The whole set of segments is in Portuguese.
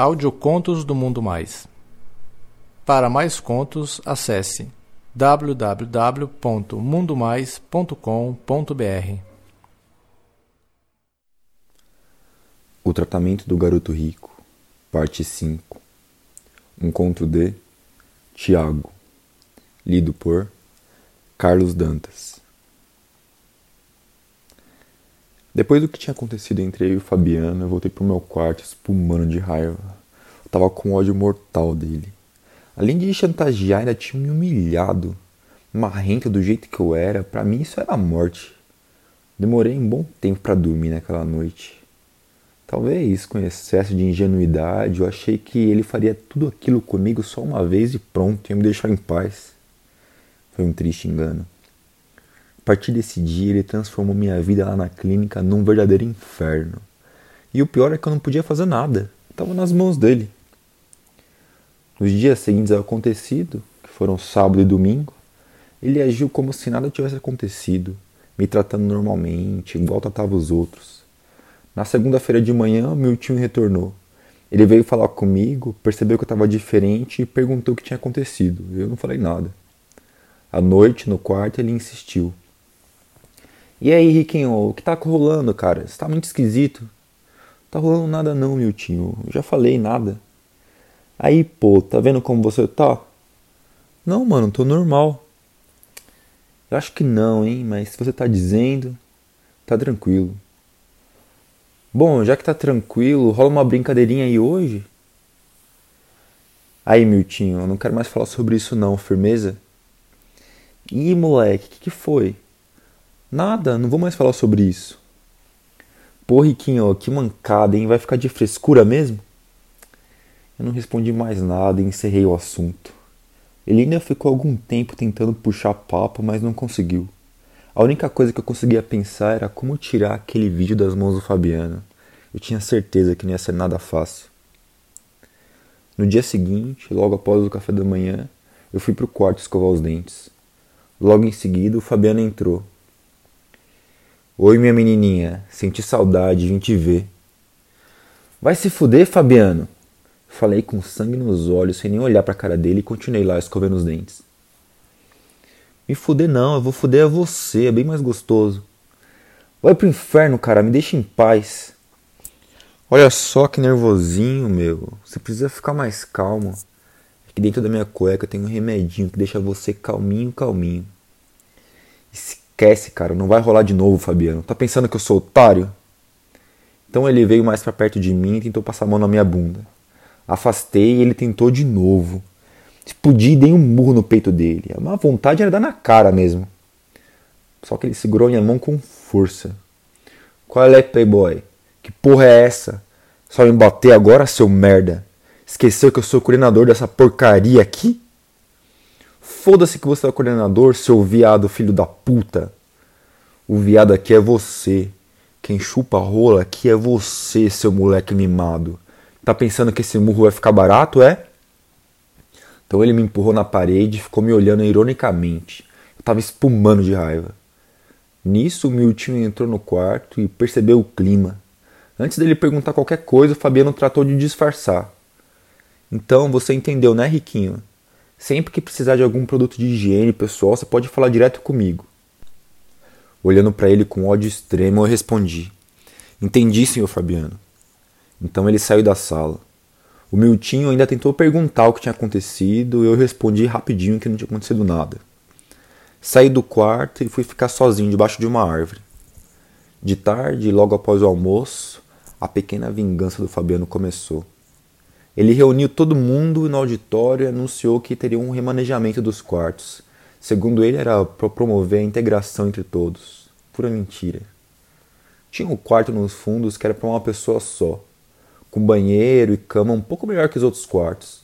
Audiocontos do Mundo Mais. Para mais contos, acesse www.mundomais.com.br. O tratamento do garoto rico, parte 5. Um conto de Tiago, lido por Carlos Dantas. Depois do que tinha acontecido entre eu e o Fabiano, eu voltei pro meu quarto espumando de raiva. Eu tava com ódio mortal dele. Além de chantagear, ainda tinha me humilhado. Marrento do jeito que eu era, para mim isso era morte. Demorei um bom tempo para dormir naquela noite. Talvez com excesso de ingenuidade, eu achei que ele faria tudo aquilo comigo só uma vez e pronto, ia me deixar em paz. Foi um triste engano. A partir desse dia, ele transformou minha vida lá na clínica num verdadeiro inferno. E o pior é que eu não podia fazer nada. Estava nas mãos dele. Nos dias seguintes ao acontecido, que foram sábado e domingo, ele agiu como se nada tivesse acontecido, me tratando normalmente, igual tratava os outros. Na segunda-feira de manhã, meu tio retornou. Ele veio falar comigo, percebeu que eu estava diferente e perguntou o que tinha acontecido. Eu não falei nada. À noite, no quarto, ele insistiu. E aí, Riquinho, o que tá rolando, cara? Você tá muito esquisito. Tá rolando nada não, meu tio. Já falei nada. Aí, pô, tá vendo como você tá? Não, mano, tô normal. Eu acho que não, hein, mas se você tá dizendo, tá tranquilo. Bom, já que tá tranquilo, rola uma brincadeirinha aí hoje? Aí, Miltinho, eu não quero mais falar sobre isso não, firmeza? Ih, moleque, o que, que foi? Nada, não vou mais falar sobre isso. Pô, Riquinho, que mancada, hein? Vai ficar de frescura mesmo? Eu não respondi mais nada e encerrei o assunto. Ele ainda ficou algum tempo tentando puxar papo, mas não conseguiu. A única coisa que eu conseguia pensar era como tirar aquele vídeo das mãos do Fabiano. Eu tinha certeza que não ia ser nada fácil. No dia seguinte, logo após o café da manhã, eu fui para o quarto escovar os dentes. Logo em seguida, o Fabiano entrou, Oi, minha menininha, senti saudade, vim te ver. Vai se fuder, Fabiano. Falei com sangue nos olhos, sem nem olhar pra cara dele e continuei lá escovendo os dentes. Me fuder não, eu vou fuder a você, é bem mais gostoso. Vai pro inferno, cara, me deixa em paz. Olha só que nervosinho, meu. Você precisa ficar mais calmo. Aqui dentro da minha cueca tem um remedinho que deixa você calminho, calminho. Esse Esquece, cara, não vai rolar de novo, Fabiano. Tá pensando que eu sou otário? Então ele veio mais para perto de mim e tentou passar a mão na minha bunda. Afastei e ele tentou de novo. Explodi e dei um murro no peito dele. A má vontade era dar na cara mesmo. Só que ele segurou minha mão com força. Qual é, Playboy? Que porra é essa? Só me bater agora, seu merda? Esqueceu que eu sou coordenador dessa porcaria aqui? Foda-se que você é coordenador, seu viado filho da puta. O viado aqui é você. Quem chupa rola aqui é você, seu moleque mimado. Tá pensando que esse murro vai ficar barato, é? Então ele me empurrou na parede e ficou me olhando ironicamente. Eu tava espumando de raiva. Nisso, o Milton entrou no quarto e percebeu o clima. Antes dele perguntar qualquer coisa, o Fabiano tratou de disfarçar. Então, você entendeu, né, Riquinho? Sempre que precisar de algum produto de higiene pessoal, você pode falar direto comigo. Olhando para ele com ódio extremo, eu respondi: Entendi, senhor Fabiano. Então ele saiu da sala. O Miltinho ainda tentou perguntar o que tinha acontecido e eu respondi rapidinho que não tinha acontecido nada. Saí do quarto e fui ficar sozinho debaixo de uma árvore. De tarde, logo após o almoço, a pequena vingança do Fabiano começou. Ele reuniu todo mundo no auditório e anunciou que teria um remanejamento dos quartos. Segundo ele, era para promover a integração entre todos. Pura mentira. Tinha um quarto nos fundos que era para uma pessoa só, com banheiro e cama um pouco melhor que os outros quartos.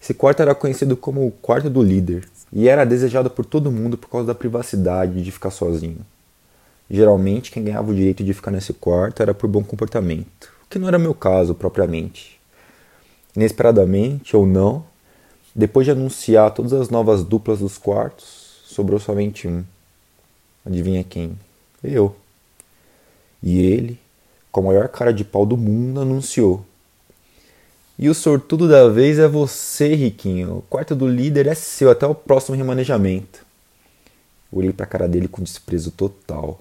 Esse quarto era conhecido como o quarto do líder e era desejado por todo mundo por causa da privacidade de ficar sozinho. Geralmente, quem ganhava o direito de ficar nesse quarto era por bom comportamento, o que não era meu caso propriamente. Inesperadamente ou não, depois de anunciar todas as novas duplas dos quartos, sobrou somente um. Adivinha quem? Eu. E ele, com a maior cara de pau do mundo, anunciou: E o sortudo da vez é você, Riquinho. O quarto do líder é seu até o próximo remanejamento. Olhei pra cara dele com desprezo total.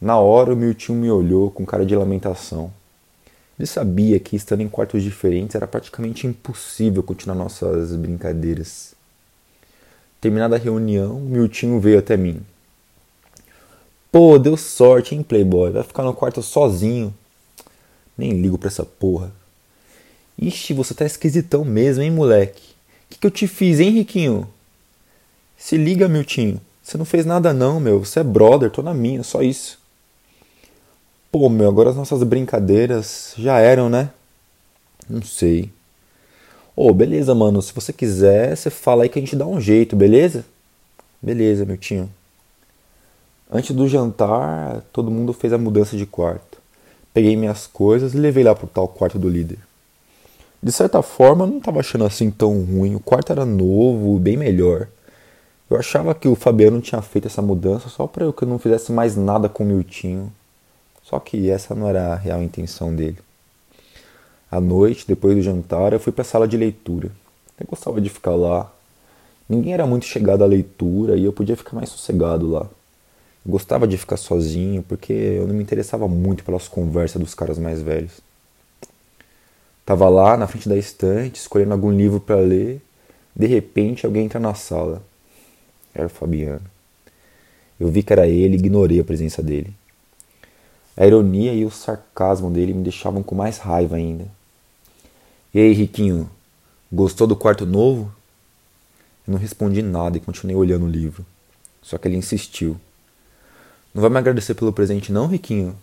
Na hora, o Miltinho me olhou com cara de lamentação. Ele sabia que, estando em quartos diferentes, era praticamente impossível continuar nossas brincadeiras. Terminada a reunião, Miltinho veio até mim. Pô, deu sorte, hein, Playboy? Vai ficar no quarto sozinho. Nem ligo pra essa porra. Ixi, você tá esquisitão mesmo, hein, moleque? O que, que eu te fiz, hein, Riquinho? Se liga, Miltinho. Você não fez nada não, meu. Você é brother, tô na minha, só isso. Pô, meu, agora as nossas brincadeiras já eram, né? Não sei. Ô, oh, beleza, mano. Se você quiser, você fala aí que a gente dá um jeito, beleza? Beleza, meu tio. Antes do jantar, todo mundo fez a mudança de quarto. Peguei minhas coisas e levei lá pro tal quarto do líder. De certa forma, eu não estava achando assim tão ruim. O quarto era novo, bem melhor. Eu achava que o Fabiano tinha feito essa mudança só para eu que eu não fizesse mais nada com o Miltinho. Só que essa não era a real intenção dele. À noite, depois do jantar, eu fui para a sala de leitura. Eu gostava de ficar lá. Ninguém era muito chegado à leitura e eu podia ficar mais sossegado lá. Eu gostava de ficar sozinho porque eu não me interessava muito pelas conversas dos caras mais velhos. Tava lá na frente da estante, escolhendo algum livro para ler. De repente, alguém entra na sala. Era o Fabiano. Eu vi que era ele e ignorei a presença dele. A ironia e o sarcasmo dele me deixavam com mais raiva ainda. E aí, Riquinho, gostou do quarto novo? Eu não respondi nada e continuei olhando o livro. Só que ele insistiu. Não vai me agradecer pelo presente, não, Riquinho?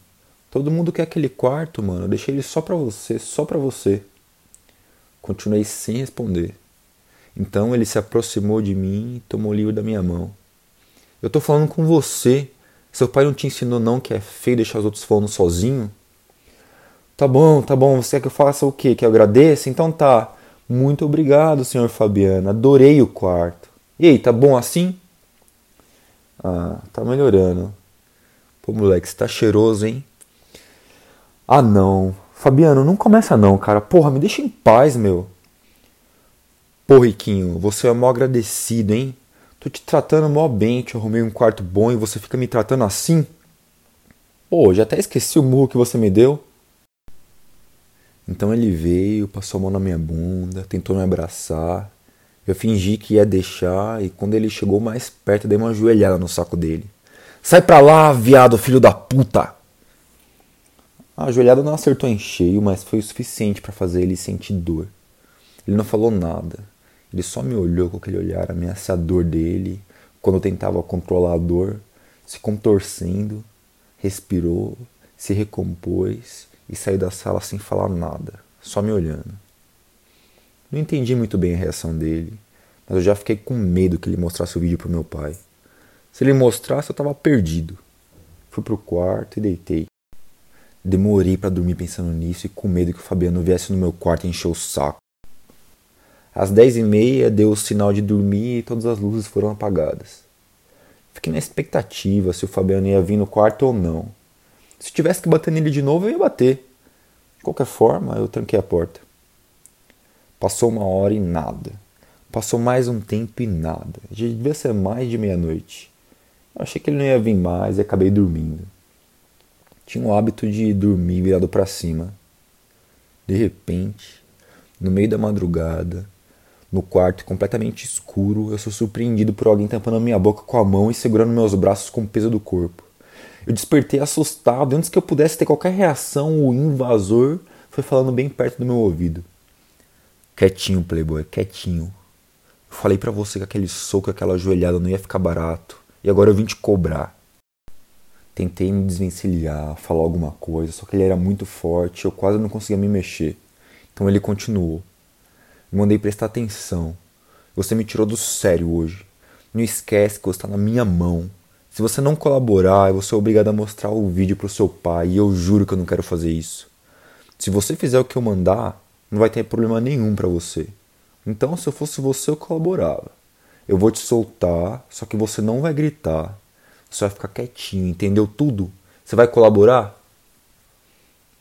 Todo mundo quer aquele quarto, mano. Eu deixei ele só pra você, só pra você. Continuei sem responder. Então ele se aproximou de mim e tomou o livro da minha mão. Eu tô falando com você, seu pai não te ensinou não que é feio deixar os outros falando sozinho? Tá bom, tá bom. Você quer que eu faça o quê? Que eu agradeça? Então tá. Muito obrigado, senhor Fabiano. Adorei o quarto. E aí, tá bom assim? Ah, tá melhorando. Pô, moleque, você tá cheiroso, hein? Ah, não. Fabiano, não começa não, cara. Porra, me deixa em paz, meu. Pô, Riquinho, você é mó agradecido, hein? Tô te tratando mó bem, te arrumei um quarto bom e você fica me tratando assim? Pô, já até esqueci o murro que você me deu. Então ele veio, passou a mão na minha bunda, tentou me abraçar. Eu fingi que ia deixar e quando ele chegou mais perto, dei uma joelhada no saco dele. Sai pra lá, viado, filho da puta! A joelhada não acertou em cheio, mas foi o suficiente para fazer ele sentir dor. Ele não falou nada. Ele só me olhou com aquele olhar ameaçador dele, quando eu tentava controlar a dor, se contorcendo, respirou, se recompôs e saiu da sala sem falar nada, só me olhando. Não entendi muito bem a reação dele, mas eu já fiquei com medo que ele mostrasse o vídeo pro meu pai. Se ele mostrasse, eu estava perdido. Fui pro quarto e deitei. Demorei para dormir pensando nisso e com medo que o Fabiano viesse no meu quarto e encher o saco. Às dez e meia deu o sinal de dormir e todas as luzes foram apagadas. Fiquei na expectativa se o Fabiano ia vir no quarto ou não. Se tivesse que bater nele de novo, eu ia bater. De qualquer forma, eu tranquei a porta. Passou uma hora e nada. Passou mais um tempo e nada. Já devia ser mais de meia-noite. Eu achei que ele não ia vir mais e acabei dormindo. Tinha o hábito de dormir virado para cima. De repente, no meio da madrugada, no quarto completamente escuro, eu sou surpreendido por alguém tampando a minha boca com a mão e segurando meus braços com o peso do corpo. Eu despertei assustado e antes que eu pudesse ter qualquer reação, o invasor foi falando bem perto do meu ouvido. Quietinho, playboy, quietinho. Eu falei para você que aquele soco, aquela joelhada não ia ficar barato. E agora eu vim te cobrar. Tentei me desvencilhar, falar alguma coisa, só que ele era muito forte, eu quase não conseguia me mexer. Então ele continuou. Me mandei prestar atenção. Você me tirou do sério hoje. Não esquece que você está na minha mão. Se você não colaborar, eu vou ser obrigado a mostrar o vídeo pro seu pai e eu juro que eu não quero fazer isso. Se você fizer o que eu mandar, não vai ter problema nenhum para você. Então, se eu fosse você, eu colaborava. Eu vou te soltar, só que você não vai gritar. Você vai ficar quietinho, entendeu tudo? Você vai colaborar?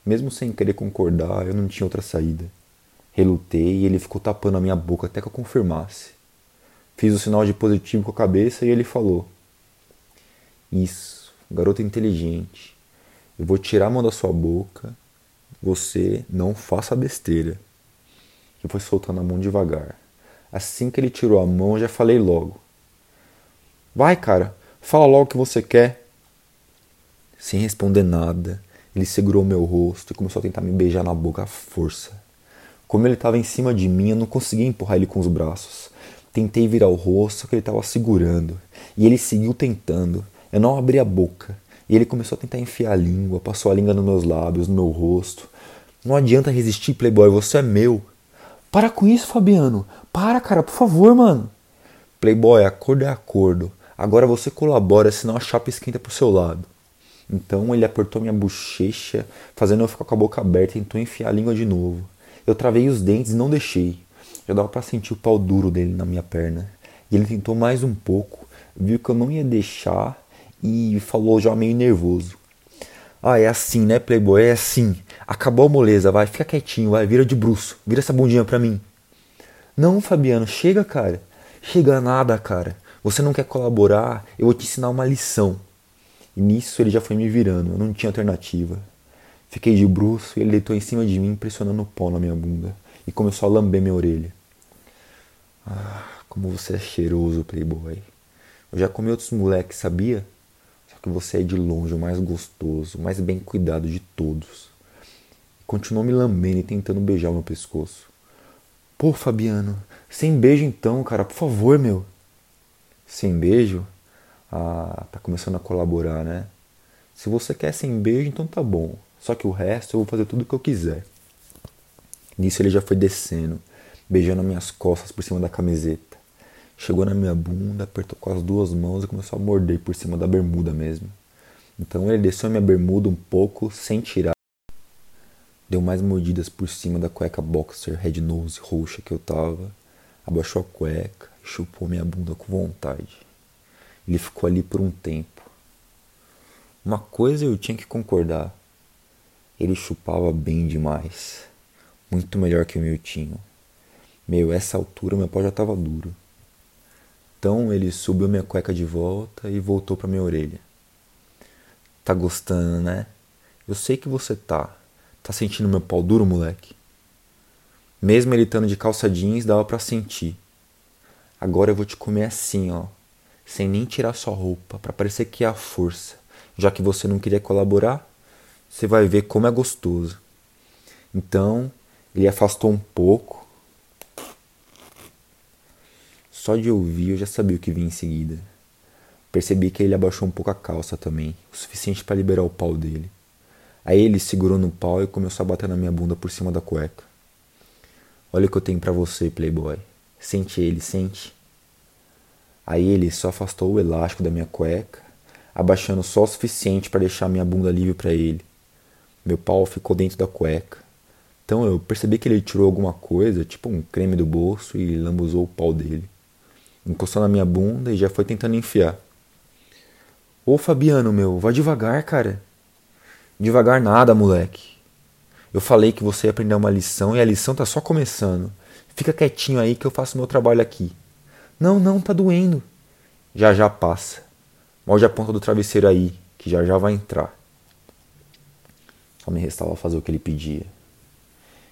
Mesmo sem querer concordar, eu não tinha outra saída. Relutei e ele ficou tapando a minha boca até que eu confirmasse. Fiz o sinal de positivo com a cabeça e ele falou: Isso, garoto inteligente. Eu vou tirar a mão da sua boca. Você não faça besteira. E foi soltando a mão devagar. Assim que ele tirou a mão, já falei logo: Vai, cara, fala logo o que você quer. Sem responder nada, ele segurou meu rosto e começou a tentar me beijar na boca à força. Como ele estava em cima de mim, eu não conseguia empurrar ele com os braços. Tentei virar o rosto, só que ele estava segurando. E ele seguiu tentando. Eu não abri a boca. E ele começou a tentar enfiar a língua, passou a língua nos meus lábios, no meu rosto. Não adianta resistir, Playboy, você é meu. Para com isso, Fabiano. Para, cara, por favor, mano. Playboy, acordo é acordo. Agora você colabora, senão a chapa esquenta pro seu lado. Então ele apertou minha bochecha, fazendo eu ficar com a boca aberta e tentou enfiar a língua de novo. Eu travei os dentes e não deixei. Já dava para sentir o pau duro dele na minha perna. E ele tentou mais um pouco, viu que eu não ia deixar e falou já meio nervoso. Ah, é assim, né, Playboy? É assim. Acabou a moleza, vai, fica quietinho, vai, vira de bruxo, vira essa bundinha pra mim. Não, Fabiano, chega, cara. Chega nada, cara. Você não quer colaborar, eu vou te ensinar uma lição. E nisso ele já foi me virando, eu não tinha alternativa. Fiquei de bruço e ele deitou em cima de mim, pressionando o pó na minha bunda. E começou a lamber minha orelha. Ah, como você é cheiroso, playboy. Eu já comi outros moleques, sabia? Só que você é de longe o mais gostoso, o mais bem cuidado de todos. continuou me lambendo e tentando beijar o meu pescoço. Pô, Fabiano, sem beijo então, cara, por favor, meu. Sem beijo? Ah, tá começando a colaborar, né? Se você quer sem beijo, então tá bom. Só que o resto eu vou fazer tudo o que eu quiser. Nisso ele já foi descendo, beijando minhas costas por cima da camiseta. Chegou na minha bunda, apertou com as duas mãos e começou a morder por cima da bermuda mesmo. Então ele desceu a minha bermuda um pouco, sem tirar. Deu mais mordidas por cima da cueca boxer red nose roxa que eu tava. Abaixou a cueca e chupou minha bunda com vontade. Ele ficou ali por um tempo. Uma coisa eu tinha que concordar. Ele chupava bem demais. Muito melhor que o meu tinho. Meu, essa altura meu pau já estava duro. Então ele subiu minha cueca de volta e voltou para minha orelha. Tá gostando, né? Eu sei que você tá. Tá sentindo meu pau duro, moleque? Mesmo ele estando de calça jeans, dava para sentir. Agora eu vou te comer assim, ó, sem nem tirar sua roupa, para parecer que é a força. Já que você não queria colaborar, você vai ver como é gostoso. Então, ele afastou um pouco. Só de ouvir eu já sabia o que vinha em seguida. Percebi que ele abaixou um pouco a calça também, o suficiente para liberar o pau dele. Aí ele segurou no pau e começou a bater na minha bunda por cima da cueca. Olha o que eu tenho para você, playboy. Sente ele, sente. Aí ele só afastou o elástico da minha cueca, abaixando só o suficiente para deixar minha bunda livre para ele. Meu pau ficou dentro da cueca. Então eu percebi que ele tirou alguma coisa, tipo um creme do bolso, e lambuzou o pau dele. Encostou na minha bunda e já foi tentando enfiar. Ô Fabiano, meu, vai devagar, cara. Devagar nada, moleque. Eu falei que você ia aprender uma lição e a lição tá só começando. Fica quietinho aí que eu faço meu trabalho aqui. Não, não, tá doendo. Já já passa. Molde a ponta do travesseiro aí, que já já vai entrar. Só me restava fazer o que ele pedia.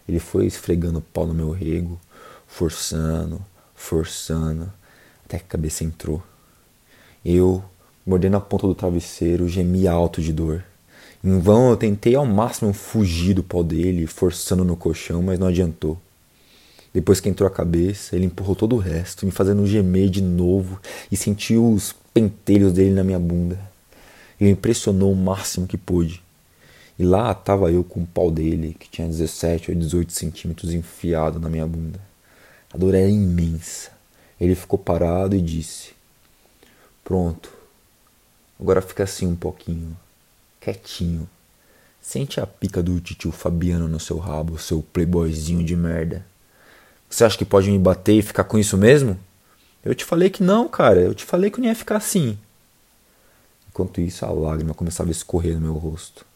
Ele foi esfregando o pau no meu rego, forçando, forçando, até que a cabeça entrou. Eu, mordendo a ponta do travesseiro, gemia alto de dor. Em vão eu tentei ao máximo fugir do pau dele, forçando no colchão, mas não adiantou. Depois que entrou a cabeça, ele empurrou todo o resto, me fazendo gemer de novo e senti os pentelhos dele na minha bunda. Ele impressionou o máximo que pôde. E lá estava eu com o pau dele, que tinha 17 ou 18 centímetros enfiado na minha bunda. A dor era imensa. Ele ficou parado e disse: Pronto, agora fica assim um pouquinho, quietinho. Sente a pica do tio Fabiano no seu rabo, seu playboyzinho de merda. Você acha que pode me bater e ficar com isso mesmo? Eu te falei que não, cara. Eu te falei que não ia ficar assim. Enquanto isso, a lágrima começava a escorrer no meu rosto.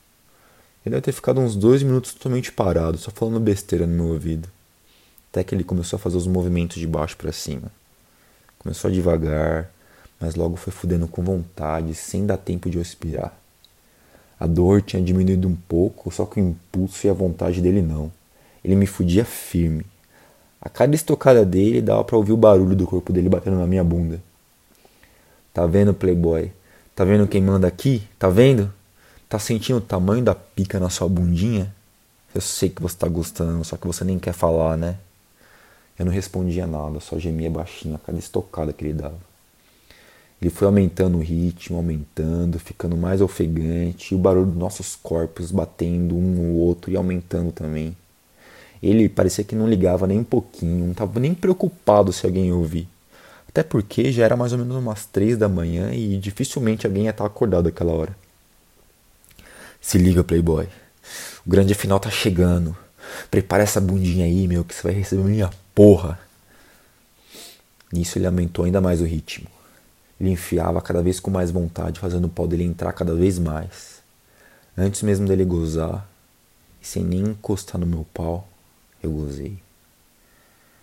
Ele deve ter ficado uns dois minutos totalmente parado, só falando besteira no meu ouvido. Até que ele começou a fazer os movimentos de baixo para cima. Começou devagar, mas logo foi fudendo com vontade, sem dar tempo de respirar. A dor tinha diminuído um pouco, só que o impulso e a vontade dele não. Ele me fudia firme. A cada estocada dele dava para ouvir o barulho do corpo dele batendo na minha bunda. Tá vendo, playboy? Tá vendo quem manda aqui? Tá vendo? Tá sentindo o tamanho da pica na sua bundinha? Eu sei que você tá gostando, só que você nem quer falar, né? Eu não respondia nada, só gemia baixinho a cada estocada que ele dava. Ele foi aumentando o ritmo, aumentando, ficando mais ofegante, e o barulho dos nossos corpos batendo um no outro e aumentando também. Ele parecia que não ligava nem um pouquinho, não estava nem preocupado se alguém ouvir. Até porque já era mais ou menos umas três da manhã e dificilmente alguém ia estar acordado aquela hora. Se liga, Playboy. O grande final tá chegando. Prepara essa bundinha aí, meu, que você vai receber minha porra. Nisso ele aumentou ainda mais o ritmo. Ele enfiava cada vez com mais vontade, fazendo o pau dele entrar cada vez mais. Antes mesmo dele gozar, e sem nem encostar no meu pau, eu gozei.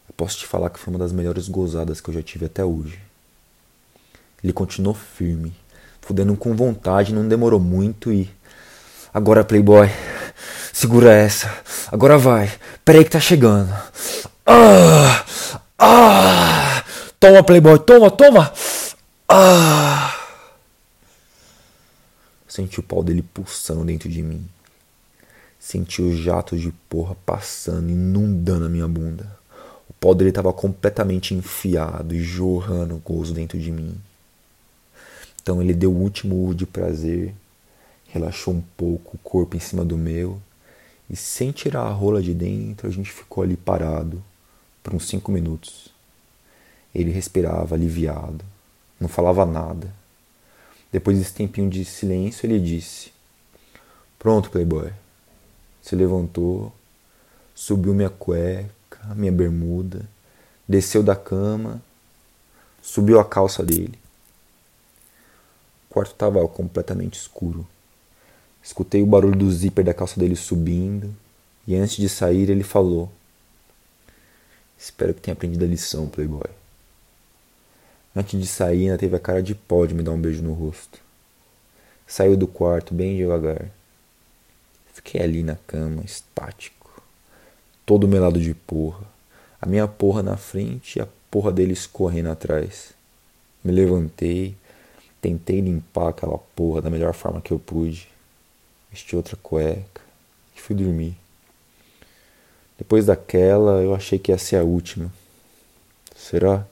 Eu posso te falar que foi uma das melhores gozadas que eu já tive até hoje. Ele continuou firme, fudendo com vontade, não demorou muito e. Agora, Playboy, segura essa. Agora vai. Peraí que tá chegando. Ah! Ah! Toma, Playboy, toma, toma! Ah! Senti o pau dele pulsando dentro de mim. Senti os jatos de porra passando, inundando a minha bunda. O pau dele estava completamente enfiado e jorrando gozo dentro de mim. Então ele deu o último urro de prazer, relaxou um pouco o corpo em cima do meu e, sem tirar a rola de dentro, a gente ficou ali parado por uns cinco minutos. Ele respirava aliviado não falava nada. Depois desse tempinho de silêncio, ele disse: Pronto, Playboy. Se levantou, subiu minha cueca, minha bermuda, desceu da cama, subiu a calça dele. O quarto estava completamente escuro. Escutei o barulho do zíper da calça dele subindo e antes de sair ele falou: Espero que tenha aprendido a lição, Playboy. Antes de sair, ainda teve a cara de pó de me dar um beijo no rosto. Saiu do quarto bem devagar. Fiquei ali na cama, estático, todo melado de porra. A minha porra na frente e a porra dele escorrendo atrás. Me levantei, tentei limpar aquela porra da melhor forma que eu pude. Vesti outra cueca e fui dormir. Depois daquela, eu achei que ia ser a última. Será?